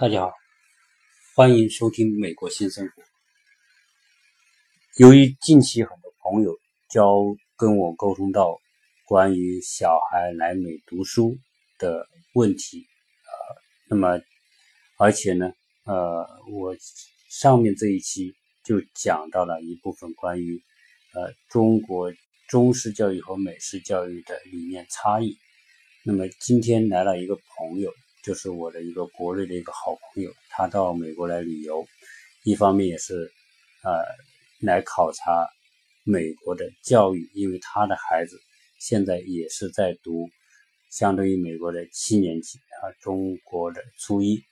大家好，欢迎收听《美国新生活》。由于近期很多朋友交跟我沟通到关于小孩来美读书的问题，呃，那么而且呢，呃，我上面这一期就讲到了一部分关于呃中国中式教育和美式教育的理念差异。那么今天来了一个朋友。就是我的一个国内的一个好朋友，他到美国来旅游，一方面也是，呃，来考察美国的教育，因为他的孩子现在也是在读，相当于美国的七年级啊，中国的初一。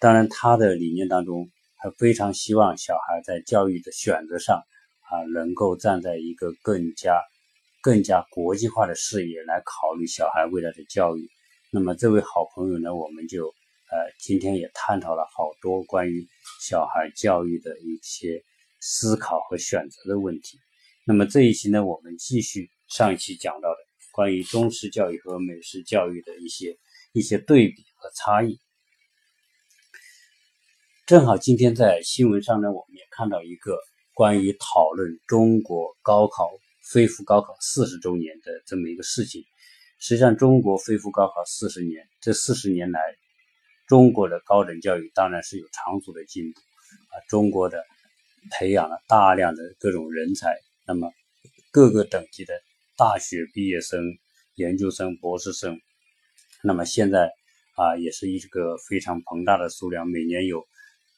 当然，他的理念当中，他非常希望小孩在教育的选择上啊，能够站在一个更加。更加国际化的视野来考虑小孩未来的教育。那么这位好朋友呢，我们就呃今天也探讨了好多关于小孩教育的一些思考和选择的问题。那么这一期呢，我们继续上一期讲到的关于中式教育和美式教育的一些一些对比和差异。正好今天在新闻上呢，我们也看到一个关于讨论中国高考。恢复高考四十周年的这么一个事情，实际上中国恢复高考四十年，这四十年来，中国的高等教育当然是有长足的进步啊，中国的培养了大量的各种人才，那么各个等级的大学毕业生、研究生、博士生，那么现在啊也是一个非常庞大的数量，每年有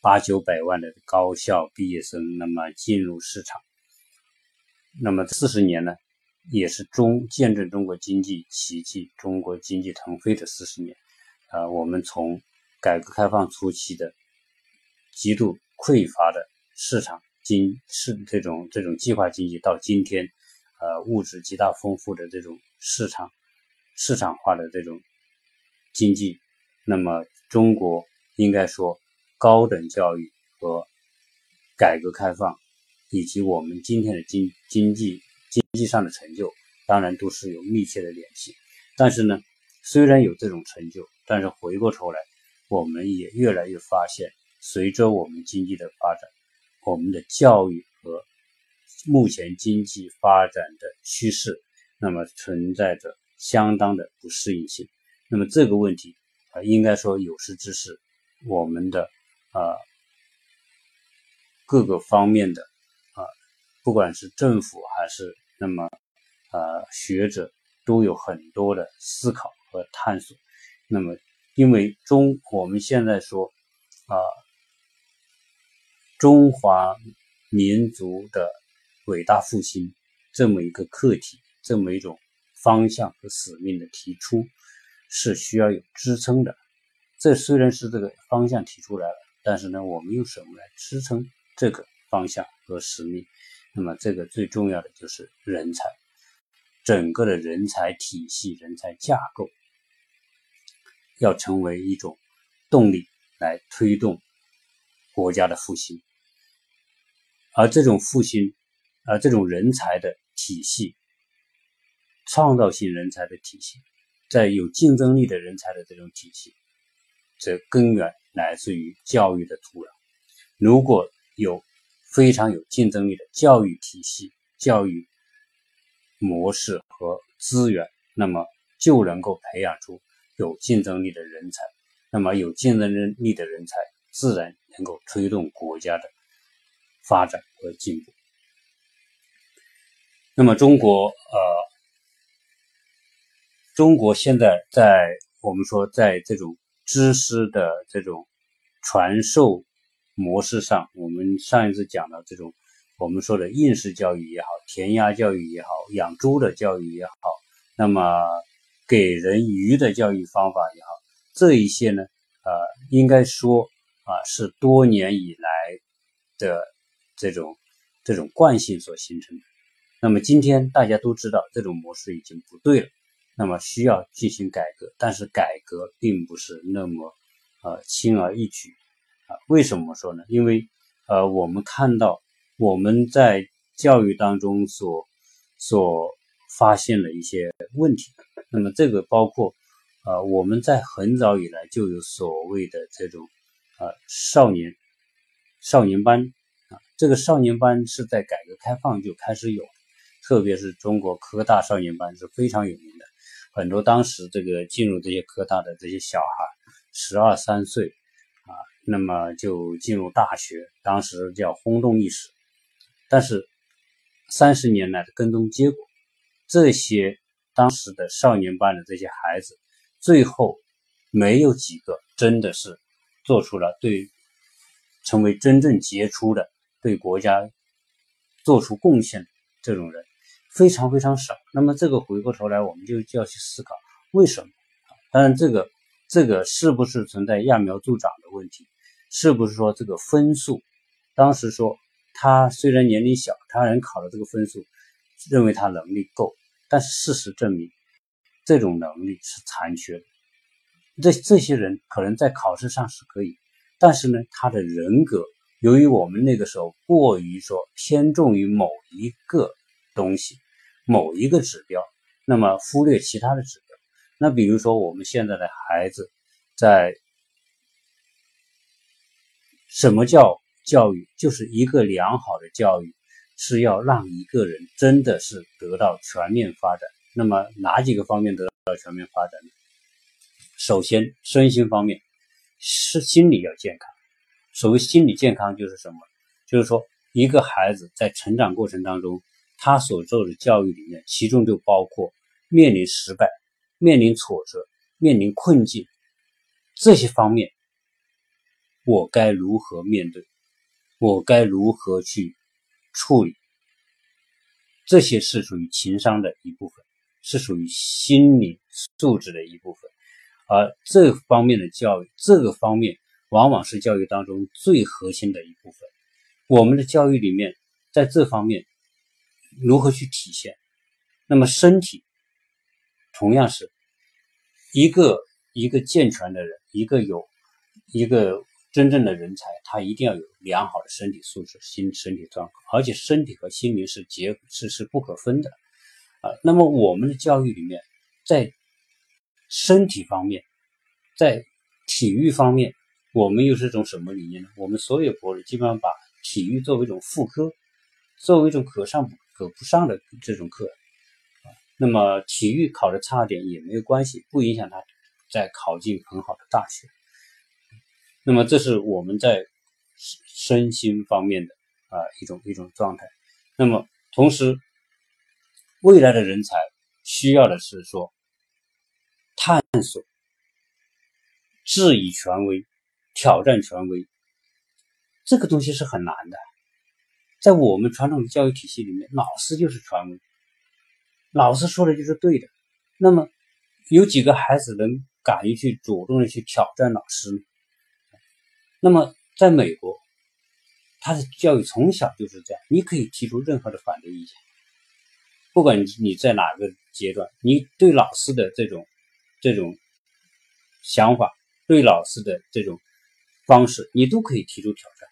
八九百万的高校毕业生，那么进入市场。那么四十年呢，也是中见证中国经济奇迹、中国经济腾飞的四十年。啊，我们从改革开放初期的极度匮乏的市场经是这种这种计划经济，到今天，呃，物质极大丰富的这种市场市场化的这种经济，那么中国应该说高等教育和改革开放。以及我们今天的经经济经济上的成就，当然都是有密切的联系。但是呢，虽然有这种成就，但是回过头来，我们也越来越发现，随着我们经济的发展，我们的教育和目前经济发展的趋势，那么存在着相当的不适应性。那么这个问题啊，应该说有识之士，我们的啊各个方面的啊。不管是政府还是那么，呃，学者都有很多的思考和探索。那么，因为中我们现在说啊，中华民族的伟大复兴这么一个课题，这么一种方向和使命的提出，是需要有支撑的。这虽然是这个方向提出来了，但是呢，我们用什么来支撑这个方向和使命？那么，这个最重要的就是人才，整个的人才体系、人才架构要成为一种动力来推动国家的复兴。而这种复兴，而这种人才的体系、创造性人才的体系，在有竞争力的人才的这种体系，则根源来自于教育的土壤。如果有非常有竞争力的教育体系、教育模式和资源，那么就能够培养出有竞争力的人才。那么有竞争力的人才，自然能够推动国家的发展和进步。那么中国，呃，中国现在在我们说，在这种知识的这种传授。模式上，我们上一次讲的这种我们说的应试教育也好，填鸭教育也好，养猪的教育也好，那么给人鱼的教育方法也好，这一些呢，呃，应该说啊，是多年以来的这种这种惯性所形成的。那么今天大家都知道这种模式已经不对了，那么需要进行改革，但是改革并不是那么呃轻而易举。啊，为什么说呢？因为，呃，我们看到我们在教育当中所所发现的一些问题，那么这个包括，呃，我们在很早以来就有所谓的这种呃少年少年班啊，这个少年班是在改革开放就开始有，特别是中国科大少年班是非常有名的，很多当时这个进入这些科大的这些小孩，十二三岁，那么就进入大学，当时叫轰动一时，但是三十年来的跟踪结果，这些当时的少年班的这些孩子。最后，没有几个真的是做出了对成为真正杰出的、对国家做出贡献这种人，非常非常少。那么这个回过头来，我们就就要去思考为什么？当然，这个这个是不是存在揠苗助长的问题？是不是说这个分数？当时说他虽然年龄小，他能考的这个分数，认为他能力够，但是事实证明。这种能力是残缺的，这这些人可能在考试上是可以，但是呢，他的人格由于我们那个时候过于说偏重于某一个东西、某一个指标，那么忽略其他的指标。那比如说我们现在的孩子，在什么叫教育？就是一个良好的教育是要让一个人真的是得到全面发展。那么哪几个方面得到全面发展呢？首先，身心方面是心理要健康。所谓心理健康就是什么？就是说，一个孩子在成长过程当中，他所受的教育里面，其中就包括面临失败、面临挫折、面临困境这些方面，我该如何面对？我该如何去处理？这些是属于情商的一部分。是属于心理素质的一部分，而这方面的教育，这个方面往往是教育当中最核心的一部分。我们的教育里面，在这方面如何去体现？那么身体同样是一个一个健全的人，一个有一个真正的人才，他一定要有良好的身体素质、心身体状况，而且身体和心灵是结是是不可分的。啊，那么我们的教育里面，在身体方面，在体育方面，我们又是种什么理念呢？我们所有博士基本上把体育作为一种副科，作为一种可上可不上的这种课。那么体育考的差点也没有关系，不影响他在考进很好的大学。那么这是我们在身心方面的啊一种一种状态。那么同时。未来的人才需要的是说探索、质疑权威、挑战权威，这个东西是很难的。在我们传统的教育体系里面，老师就是权威，老师说的就是对的。那么，有几个孩子能敢于去主动的去挑战老师呢？那么，在美国，他的教育从小就是这样，你可以提出任何的反对意见。不管你在哪个阶段，你对老师的这种这种想法，对老师的这种方式，你都可以提出挑战。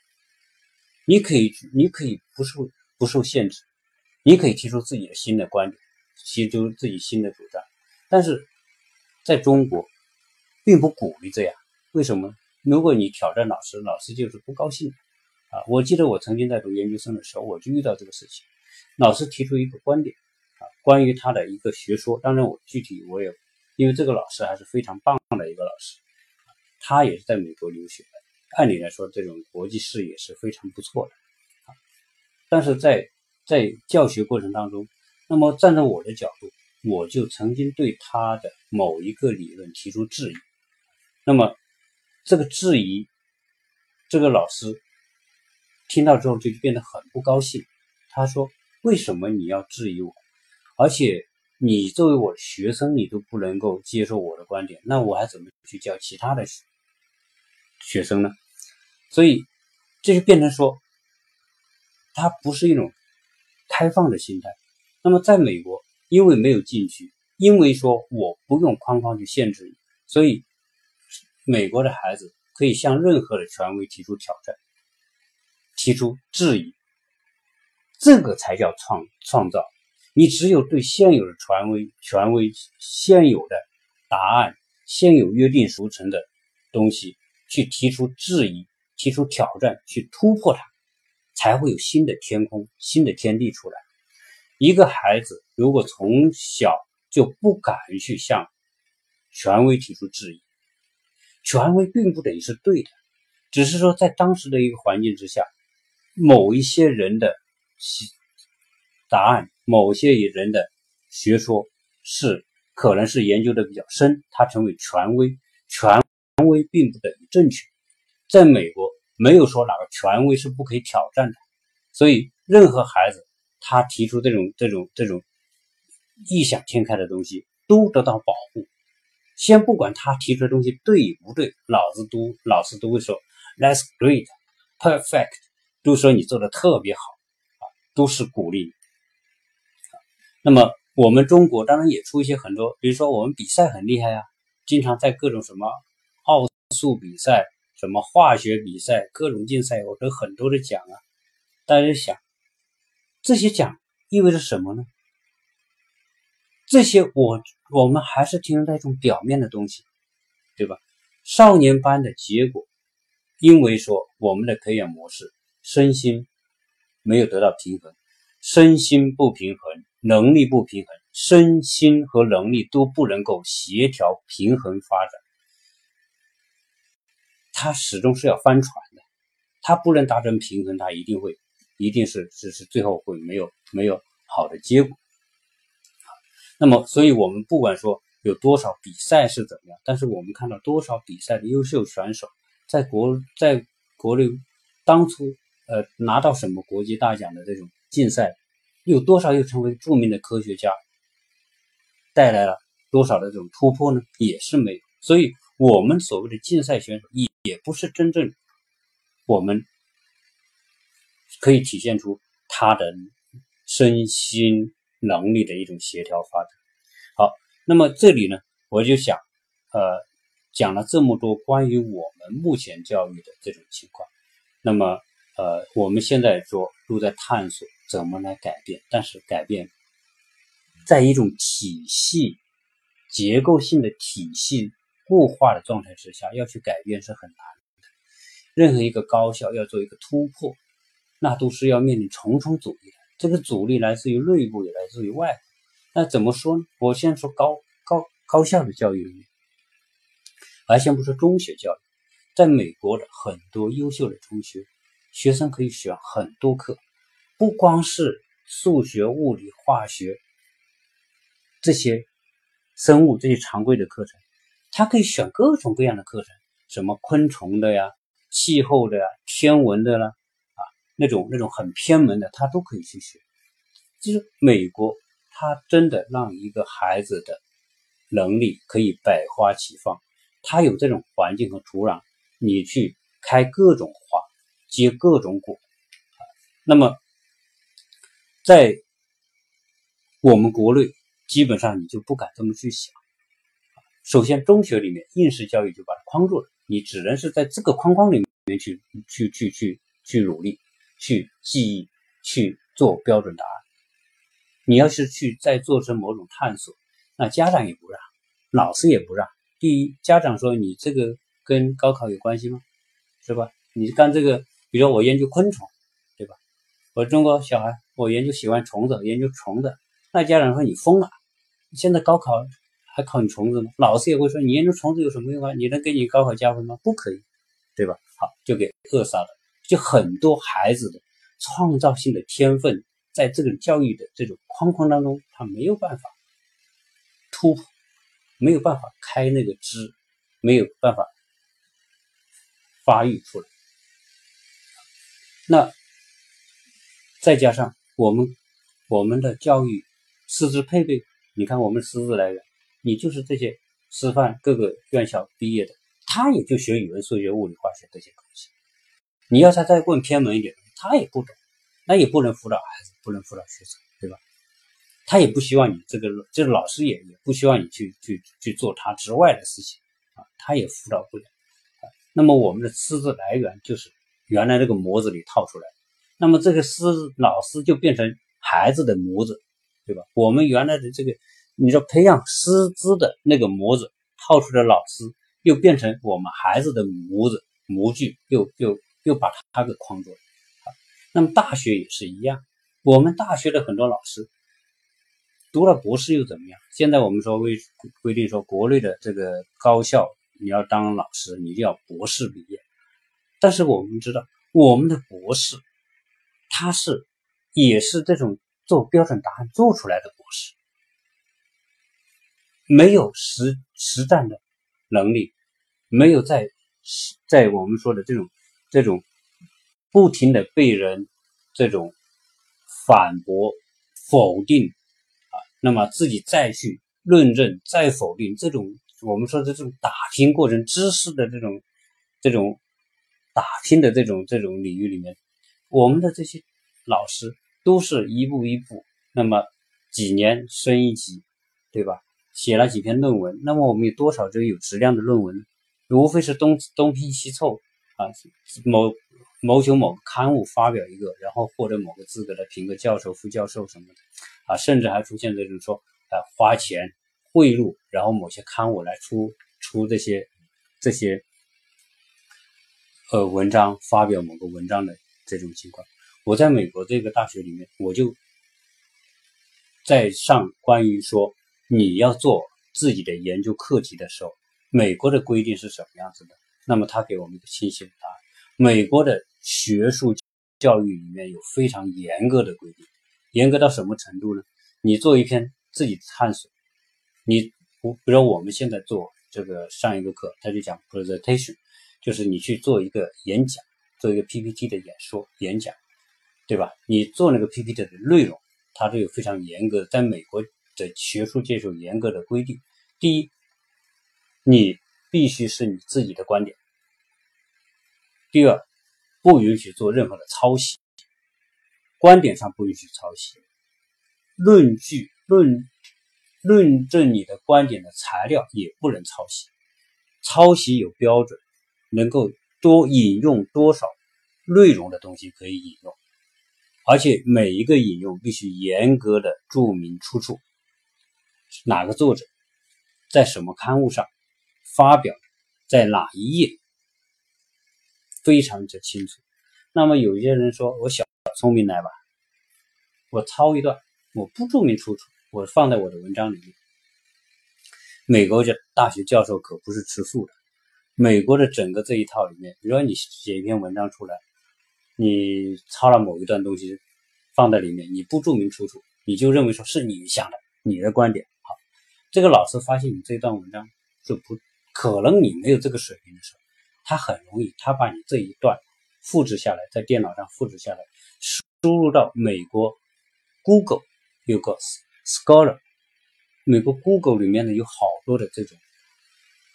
你可以，你可以不受不受限制，你可以提出自己的新的观点，提出自己新的主张。但是在中国，并不鼓励这样。为什么？如果你挑战老师，老师就是不高兴啊！我记得我曾经在读研究生的时候，我就遇到这个事情，老师提出一个观点。啊关于他的一个学说，当然我具体我也，因为这个老师还是非常棒的一个老师，他也是在美国留学的，按理来说这种国际视野是非常不错的啊。但是在在教学过程当中，那么站在我的角度，我就曾经对他的某一个理论提出质疑，那么这个质疑，这个老师听到之后就变得很不高兴，他说：“为什么你要质疑我？”而且你作为我的学生，你都不能够接受我的观点，那我还怎么去教其他的学生呢？所以这就变成说，他不是一种开放的心态。那么在美国，因为没有禁区，因为说我不用框框去限制你，所以美国的孩子可以向任何的权威提出挑战，提出质疑，这个才叫创创造。你只有对现有的权威、权威、现有的答案、现有约定俗成的东西去提出质疑、提出挑战、去突破它，才会有新的天空、新的天地出来。一个孩子如果从小就不敢去向权威提出质疑，权威并不等于是对的，只是说在当时的一个环境之下，某一些人的答案，某些人的学说是。可能是研究的比较深，他成为权威，权威并不等于正确。在美国，没有说哪个权威是不可以挑战的，所以任何孩子他提出这种这种这种异想天开的东西都得到保护。先不管他提出的东西对与不对，老子都老师都会说 That's great, perfect，都说你做的特别好啊，都是鼓励。那么。我们中国当然也出一些很多，比如说我们比赛很厉害啊，经常在各种什么奥数比赛、什么化学比赛、各种竞赛，我得很多的奖啊。大家想，这些奖意味着什么呢？这些我我们还是停留在一种表面的东西，对吧？少年班的结果，因为说我们的培养模式身心没有得到平衡，身心不平衡。能力不平衡，身心和能力都不能够协调平衡发展，他始终是要翻船的，他不能达成平衡，他一定会，一定是是是最后会没有没有好的结果。那么，所以我们不管说有多少比赛是怎么样，但是我们看到多少比赛的优秀选手，在国在国内当初呃拿到什么国际大奖的这种竞赛。有多少又成为著名的科学家，带来了多少的这种突破呢？也是没有。所以，我们所谓的竞赛选手也也不是真正我们可以体现出他的身心能力的一种协调发展。好，那么这里呢，我就想，呃，讲了这么多关于我们目前教育的这种情况，那么，呃，我们现在说都在探索。怎么来改变？但是改变，在一种体系结构性的体系固化的状态之下，要去改变是很难的。任何一个高校要做一个突破，那都是要面临重重阻力的。这个阻力来自于内部，也来自于外部。那怎么说呢？我先说高高高校的教育里面，而先不说中学教育，在美国的很多优秀的中学，学生可以选很多课。不光是数学、物理、化学这些生物这些常规的课程，他可以选各种各样的课程，什么昆虫的呀、气候的呀、天文的啦，那种那种很偏门的，他都可以去学。就是美国，他真的让一个孩子的能力可以百花齐放，他有这种环境和土壤，你去开各种花，结各种果，那么。在我们国内，基本上你就不敢这么去想。首先，中学里面应试教育就把它框住了，你只能是在这个框框里面去去去去去努力，去记忆，去做标准答案。你要是去再做成某种探索，那家长也不让，老师也不让。第一，家长说你这个跟高考有关系吗？是吧？你干这个，比如说我研究昆虫，对吧？我中国小孩。我研究喜欢虫子，研究虫子，那家长说你疯了，现在高考还考你虫子吗？老师也会说你研究虫子有什么用啊？你能给你高考加分吗？不可以，对吧？好，就给扼杀了。就很多孩子的创造性的天分，在这个教育的这种框框当中，他没有办法突破，没有办法开那个枝，没有办法发育出来。那再加上。我们我们的教育师资配备，你看我们师资来源，你就是这些师范各个院校毕业的，他也就学语文、数学、物理、化学这些东西。你要他再问偏门一点，他也不懂，那也不能辅导孩子，不能辅导学生，对吧？他也不希望你这个，就是老师也也不希望你去去去做他之外的事情啊，他也辅导不了啊。那么我们的师资来源就是原来那个模子里套出来。那么这个师老师就变成孩子的模子，对吧？我们原来的这个，你说培养师资的那个模子，套出的老师又变成我们孩子的模子模具，又又又把他给框住了。那么大学也是一样，我们大学的很多老师读了博士又怎么样？现在我们说规规定说，国内的这个高校你要当老师，你就要博士毕业。但是我们知道，我们的博士他是也是这种做标准答案做出来的博士，没有实实战的能力，没有在在我们说的这种这种。不停的被人这种反驳、否定啊，那么自己再去论证、再否定，这种我们说的这种打拼过程、知识的这种这种打拼的这种这种领域里面，我们的这些老师都是一步一步，那么几年升一级，对吧？写了几篇论文，那么我们有多少这个有质量的论文？无非是东东拼西凑啊，某。谋求某刊物发表一个，然后获得某个资格的评个教授、副教授什么的，啊，甚至还出现这种说，呃，花钱贿赂，然后某些刊物来出出这些这些呃文章，发表某个文章的这种情况。我在美国这个大学里面，我就在上关于说你要做自己的研究课题的时候，美国的规定是什么样子的？那么他给我们一个清晰的答案，美国的。学术教育里面有非常严格的规定，严格到什么程度呢？你做一篇自己探索，你不，比如我们现在做这个上一个课，他就讲 presentation，就是你去做一个演讲，做一个 PPT 的演说演讲，对吧？你做那个 PPT 的内容，它都有非常严格的，在美国的学术界有严格的规定。第一，你必须是你自己的观点；第二，不允许做任何的抄袭，观点上不允许抄袭，论据论论证你的观点的材料也不能抄袭，抄袭有标准，能够多引用多少内容的东西可以引用，而且每一个引用必须严格的注明出处，哪个作者在什么刊物上发表，在哪一页。非常之清楚。那么有些人说我小聪明来吧，我抄一段，我不注明出处，我放在我的文章里面。美国的大学教授可不是吃素的。美国的整个这一套里面，比如说你写一篇文章出来，你抄了某一段东西放在里面，你不注明出处，你就认为说是你想的，你的观点好。这个老师发现你这段文章是不可能，你没有这个水平的时候。他很容易，他把你这一段复制下来，在电脑上复制下来，输入到美国 Google 有个 Scholar，美国 Google 里面呢有好多的这种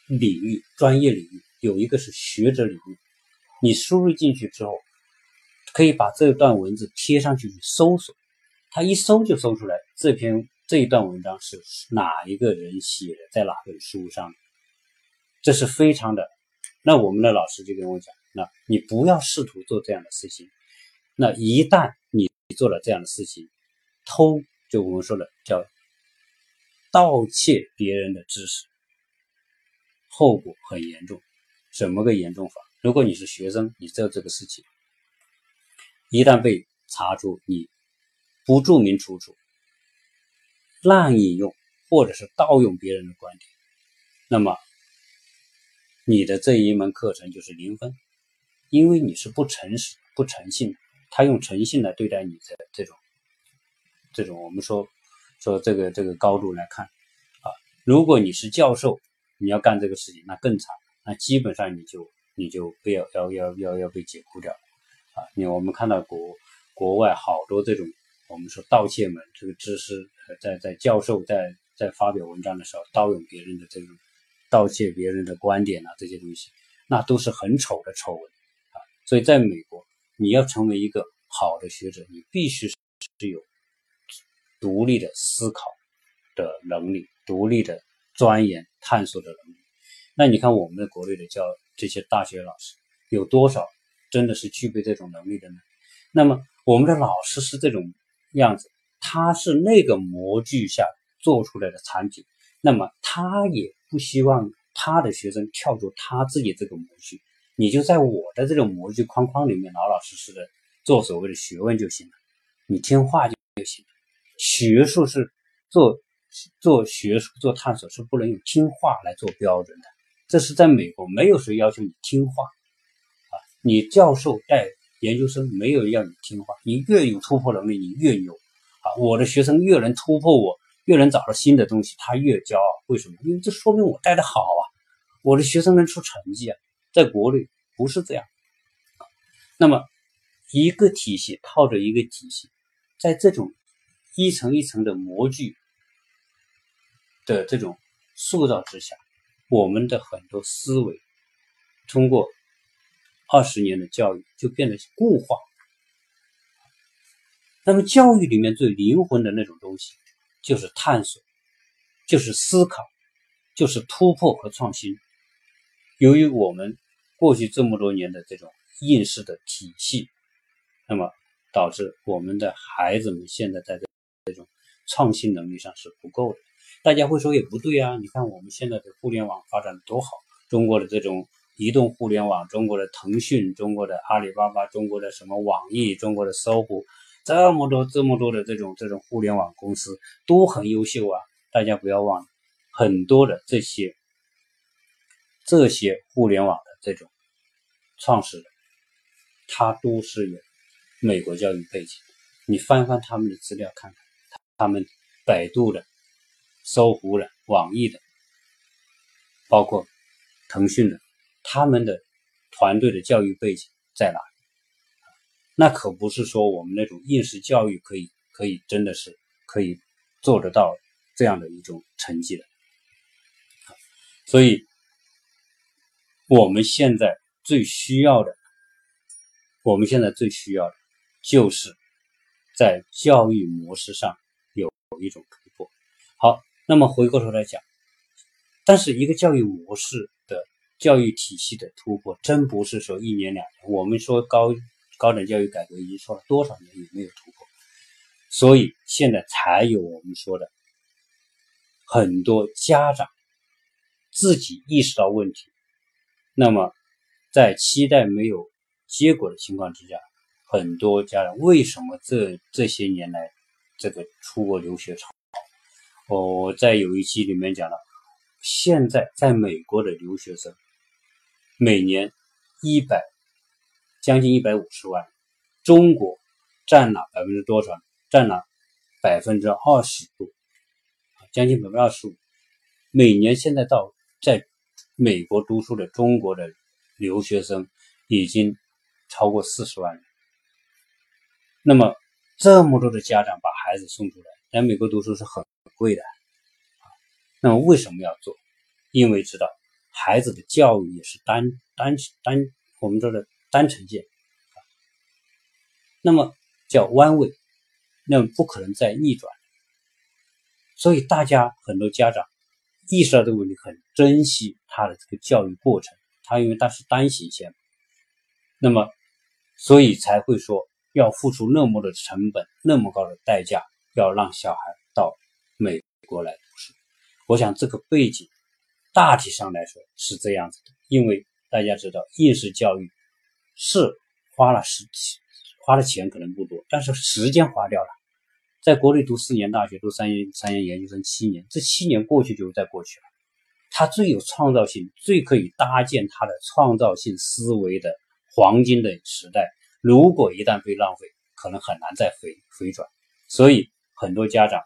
领域专业领域，有一个是学者领域，你输入进去之后，可以把这段文字贴上去去搜索，他一搜就搜出来这篇这一段文章是哪一个人写的，在哪本书上，这是非常的。那我们的老师就跟我讲，那你不要试图做这样的事情。那一旦你做了这样的事情，偷就我们说的叫盗窃别人的知识，后果很严重。怎么个严重法？如果你是学生，你做这个事情，一旦被查出你不注明出处、滥引用或者是盗用别人的观点，那么。你的这一门课程就是零分，因为你是不诚实、不诚信的。他用诚信来对待你的这种、这种，我们说说这个这个高度来看啊。如果你是教授，你要干这个事情，那更惨，那基本上你就你就不要要要要要被解雇掉啊。你我们看到国国外好多这种我们说盗窃门，这个知识在在教授在在发表文章的时候盗用别人的这种。盗窃别人的观点啊，这些东西，那都是很丑的丑闻啊。所以，在美国，你要成为一个好的学者，你必须是有独立的思考的能力，独立的钻研探索的能力。那你看，我们的国内的教这些大学老师，有多少真的是具备这种能力的呢？那么，我们的老师是这种样子，他是那个模具下做出来的产品，那么他也。不希望他的学生跳出他自己这个模具，你就在我的这种模具框框里面老老实实的做所谓的学问就行了，你听话就就行了。学术是做做学术做探索是不能用听话来做标准的，这是在美国没有谁要求你听话啊，你教授带研究生没有要你听话，你越有突破能力你越牛啊，我的学生越能突破我。越能找到新的东西，他越骄傲。为什么？因为这说明我带的好啊，我的学生能出成绩啊。在国内不是这样。那么，一个体系套着一个体系，在这种一层一层的模具的这种塑造之下，我们的很多思维通过二十年的教育就变得固化。那么，教育里面最灵魂的那种东西。就是探索，就是思考，就是突破和创新。由于我们过去这么多年的这种应试的体系，那么导致我们的孩子们现在在这这种创新能力上是不够的。大家会说也不对啊，你看我们现在的互联网发展多好，中国的这种移动互联网，中国的腾讯，中国的阿里巴巴，中国的什么网易，中国的搜狐。这么多这么多的这种这种互联网公司都很优秀啊！大家不要忘了，很多的这些这些互联网的这种创始人，他都是有美国教育背景。你翻翻他们的资料看看，他们百度的、搜狐的、网易的，包括腾讯的，他们的团队的教育背景在哪？那可不是说我们那种应试教育可以可以真的是可以做得到这样的一种成绩的，所以我们现在最需要的，我们现在最需要的就是在教育模式上有一种突破。好，那么回过头来讲，但是一个教育模式的教育体系的突破，真不是说一年两年。我们说高。高等教育改革已经说了多少年也没有突破，所以现在才有我们说的很多家长自己意识到问题，那么在期待没有结果的情况之下，很多家长为什么这这些年来这个出国留学潮？我在有一期里面讲了，现在在美国的留学生每年一百。将近一百五十万，中国占了百分之多少？占了百分之二十多，将近百分之二十五。每年现在到在美国读书的中国的留学生已经超过四十万人。那么这么多的家长把孩子送出来，在美国读书是很贵的那么为什么要做？因为知道孩子的教育也是单单单我们说的。单程键，那么叫弯位，那么不可能再逆转。所以大家很多家长意识到这个问题，很珍惜他的这个教育过程。他因为他是单行线，那么所以才会说要付出那么的成本，那么高的代价，要让小孩到美国来读书。我想这个背景大体上来说是这样子的，因为大家知道应试教育。是花了时花的钱可能不多，但是时间花掉了。在国内读四年大学，读三年三年研究生，七年，这七年过去就再过去了。他最有创造性，最可以搭建他的创造性思维的黄金的时代，如果一旦被浪费，可能很难再回回转。所以很多家长，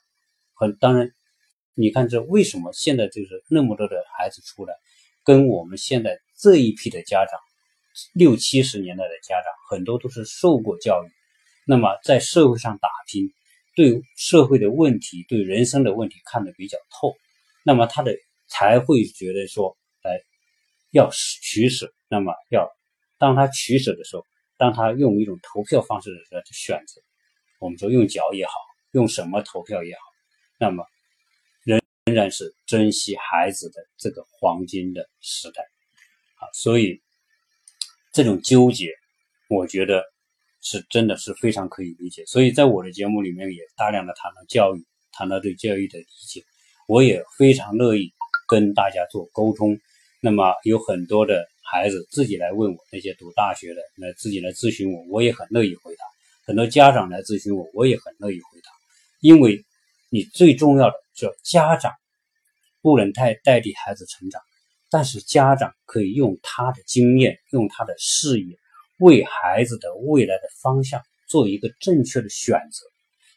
很当然，你看这为什么现在就是那么多的孩子出来，跟我们现在这一批的家长。六七十年代的家长很多都是受过教育，那么在社会上打拼，对社会的问题、对人生的问题看得比较透，那么他的才会觉得说，哎，要取舍。那么要当他取舍的时候，当他用一种投票方式的时候，选择我们说用脚也好，用什么投票也好，那么仍仍然是珍惜孩子的这个黄金的时代啊，所以。这种纠结，我觉得是真的是非常可以理解。所以在我的节目里面也大量的谈到教育，谈到对教育的理解，我也非常乐意跟大家做沟通。那么有很多的孩子自己来问我，那些读大学的来自己来咨询我，我也很乐意回答。很多家长来咨询我，我也很乐意回答，因为你最重要的是家长不能太代替孩子成长，但是家长可以用他的经验，用他的视野，为孩子的未来的方向做一个正确的选择。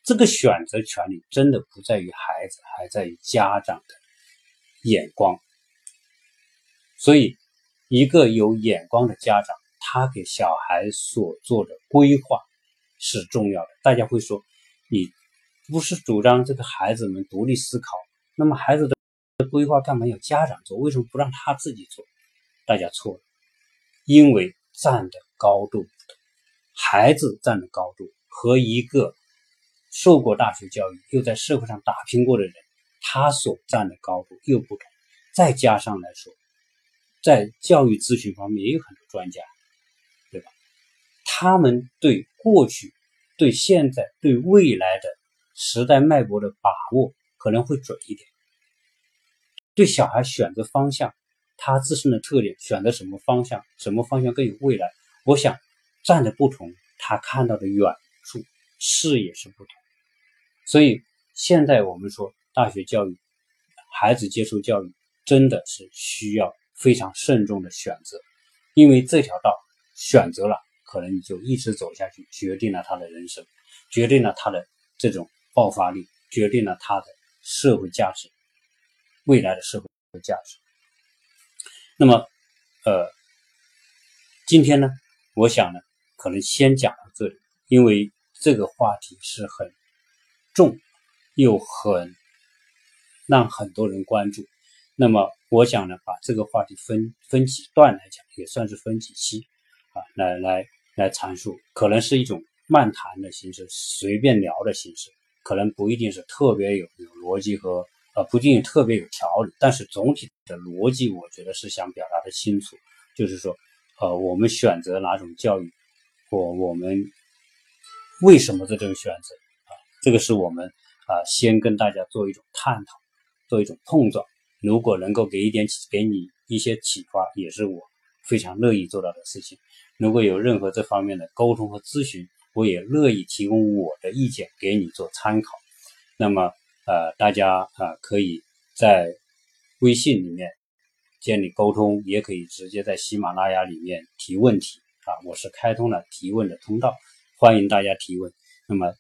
这个选择权利真的不在于孩子，还在于家长的眼光。所以，一个有眼光的家长，他给小孩所做的规划是重要的。大家会说，你不是主张这个孩子们独立思考，那么孩子的规划干嘛要家长做？为什么不让他自己做？大家错了，因为站的高度不同，孩子站的高度和一个。受过大学教育又在社会上打拼过的人，他所站的高度又不同。再加上来说，在教育咨询方面也有很多专家，对吧？他们对过去、对现在、对未来的时代脉搏的把握可能会准一点。对小孩选择方向，他自身的特点，选择什么方向，什么方向更有未来？我想站的不同，他看到的远处视野是不同。所以现在我们说大学教育，孩子接受教育真的是需要非常慎重的选择，因为这条道选择了，可能你就一直走下去，决定了他的人生，决定了他的这种爆发力，决定了他的社会价值，未来的社会价值。那么，呃，今天呢，我想呢，可能先讲到这里，因为这个话题是很。重又很让很多人关注，那么我想呢，把这个话题分分几段来讲，也算是分几期啊，来来来阐述，可能是一种漫谈的形式，随便聊的形式，可能不一定是特别有有逻辑和呃，不一定特别有条理，但是总体的逻辑，我觉得是想表达的清楚，就是说，呃，我们选择哪种教育，或我们为什么这种选择啊。这个是我们啊，先跟大家做一种探讨，做一种碰撞。如果能够给一点给你一些启发，也是我非常乐意做到的事情。如果有任何这方面的沟通和咨询，我也乐意提供我的意见给你做参考。那么呃，大家啊，可以在微信里面建立沟通，也可以直接在喜马拉雅里面提问题啊，我是开通了提问的通道，欢迎大家提问。那么。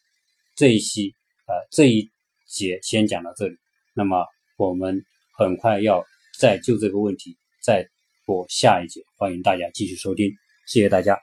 这一期，呃，这一节先讲到这里。那么我们很快要再就这个问题再播下一节，欢迎大家继续收听，谢谢大家。